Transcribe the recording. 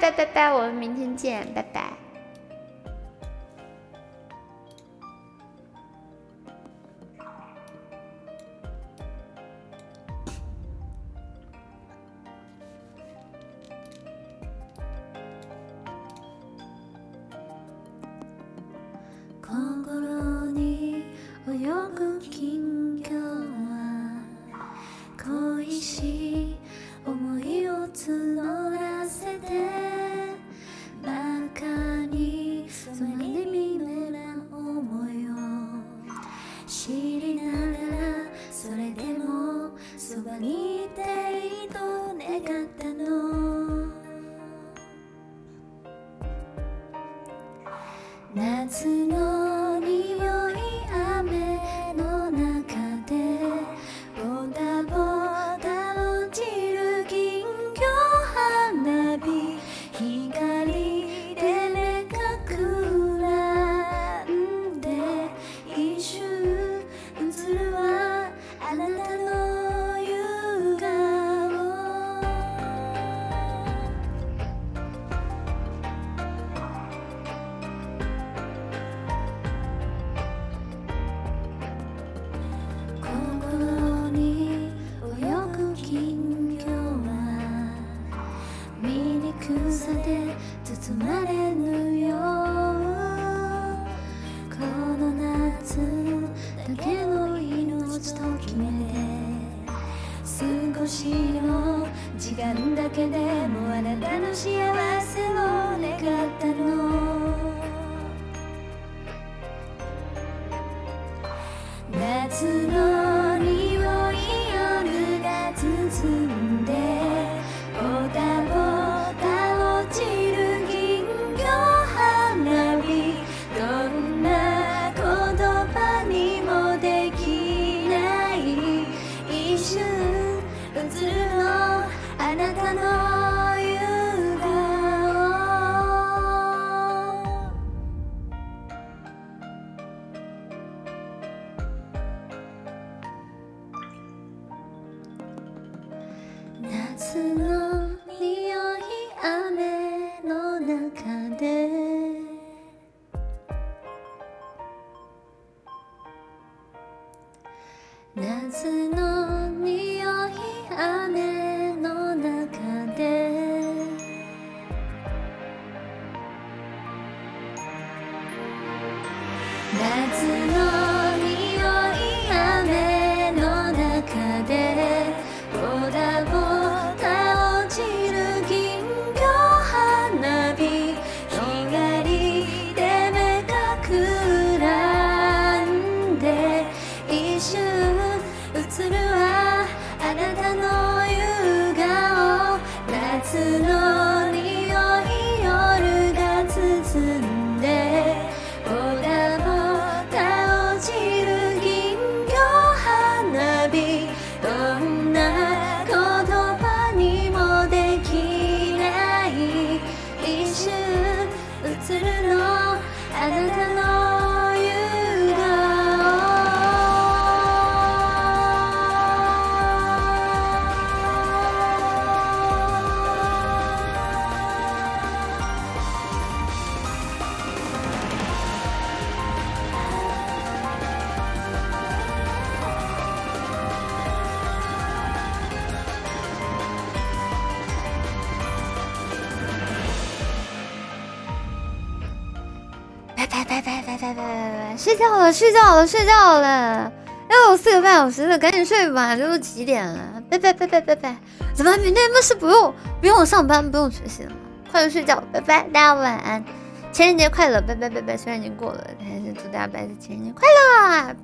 拜拜拜拜，我们明天见，拜拜。夏の少しの。時間だけでもあなたの幸せを願ったの。夏の夏の匂い雨の中で。夏の匂い雨の中で。夏のの匂い夜が包んでボタボタ落ちる銀魚花火。どんな言葉にもできない。一瞬映るのあなたの拜拜拜拜拜，睡觉了睡觉了睡觉了，还有四个半小时了，赶紧睡吧，这都几点了？拜拜拜拜拜拜，怎么明天不是不用不用上班不用学习了吗？快点睡觉，拜拜，大家晚安，情人节快乐，拜拜拜拜，虽然已经过了，还是祝大家白日情人节快乐。